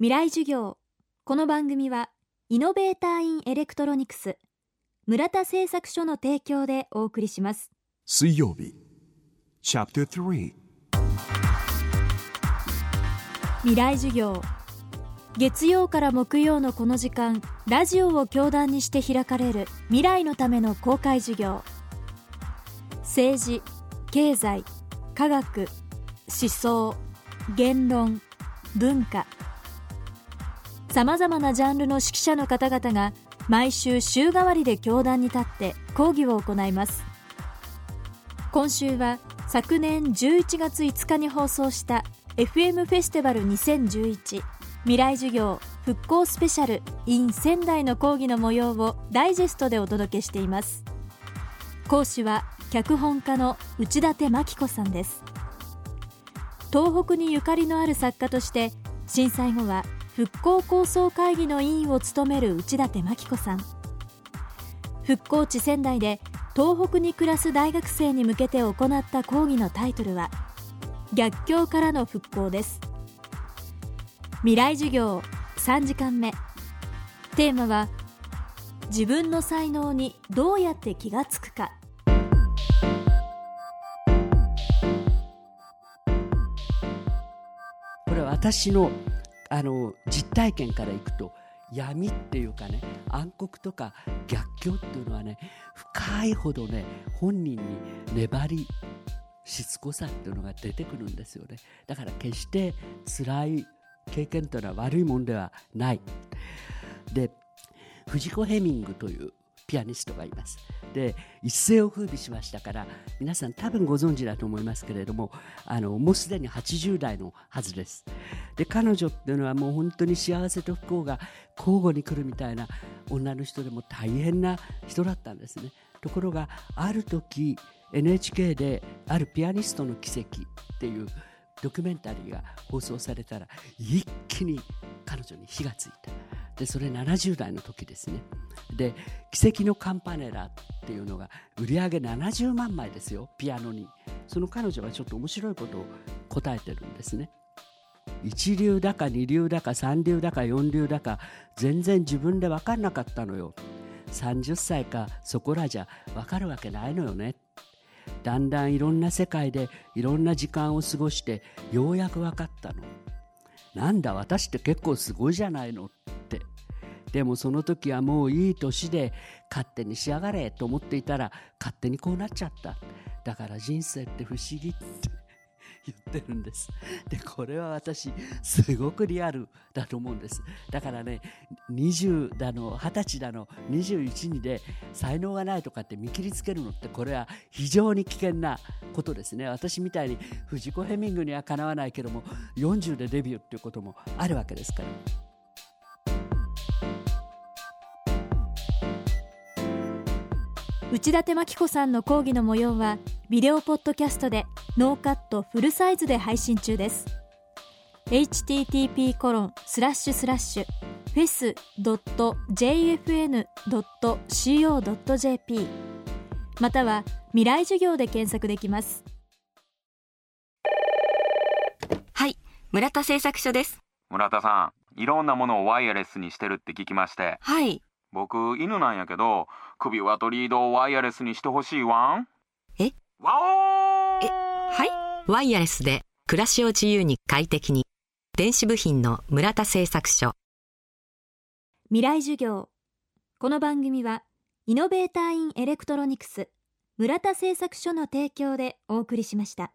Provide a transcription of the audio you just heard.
未来授業。この番組はイノベーターインエレクトロニクス村田製作所の提供でお送りします。水曜日チャプター3未来授業。月曜から木曜のこの時間ラジオを教壇にして開かれる未来のための公開授業。政治経済科学思想言論文化さまざまなジャンルの指揮者の方々が毎週週替わりで教壇に立って講義を行います。今週は昨年11月5日に放送した FM フェスティバル2011未来授業復興スペシャル in 仙台の講義の模様をダイジェストでお届けしています。講師は脚本家の内館真紀子さんです。東北にゆかりのある作家として震災後は復興構想会議の委員を務める内館真紀子さん。復興地仙台で東北に暮らす大学生に向けて行った講義のタイトルは逆境からの復興です。未来授業3時間目。テーマは自分の才能にどうやって気がつくか。これ私のあの実体験からいくと闇っていうかね暗黒とか逆境っていうのはね深いほどね本人に粘りしつこさっていうのが出てくるんですよね。だから決して辛い経験というのは悪いもんではない。で藤子ヘミングというピアニストがいます。で一世を風靡しましたから皆さん多分ご存知だと思いますけれどもあのもうすでに80代のはずです。で彼女っていうのはもう本当に幸せと不幸が交互に来るみたいな女の人でも大変な人だったんですね。ところがある時 NHK であるピアニストの奇跡っていうドキュメンタリーが放送されたら一気に彼女に火がついた。でそれ70代の時ですね。で「奇跡のカンパネラ」っっていうのが売り上げ70万枚ですよピアノに。その彼女はちょっと面白いことを答えてるんですね。一流だか二流だか三流だか四流だか全然自分で分かんなかったのよ。30歳かそこらじゃ分かるわけないのよね。だんだんいろんな世界でいろんな時間を過ごしてようやく分かったの。なんだ私って結構すごいじゃないの。ってでもその時はもういい年で勝手にしやがれと思っていたら勝手にこうなっちゃった。だから人生って不思議って言ってるんです。でこれは私すごくリアルだと思うんです。だからね20だの20歳だの21にで才能がないとかって見切りつけるのってこれは非常に危険なことですね。私みたいにフジコ・ヘミングにはかなわないけども40でデビューっていうこともあるわけですから。内館牧子さんの講義の模様はビデオポッドキャストでノーカットフルサイズで配信中です。http コロンスラッシュスラッシュフェス .jfn.co.jp または未来授業で検索できます。はい村田製作所です。村田さんいろんなものをワイヤレスにしてるって聞きまして。はい僕犬なんやけど首輪とリードをワイヤレスにしてほしいわん。え？わおえはい？ワイヤレスで暮らしを自由に快適に。電子部品の村田製作所。未来授業。この番組はイノベーターインエレクトロニクス村田製作所の提供でお送りしました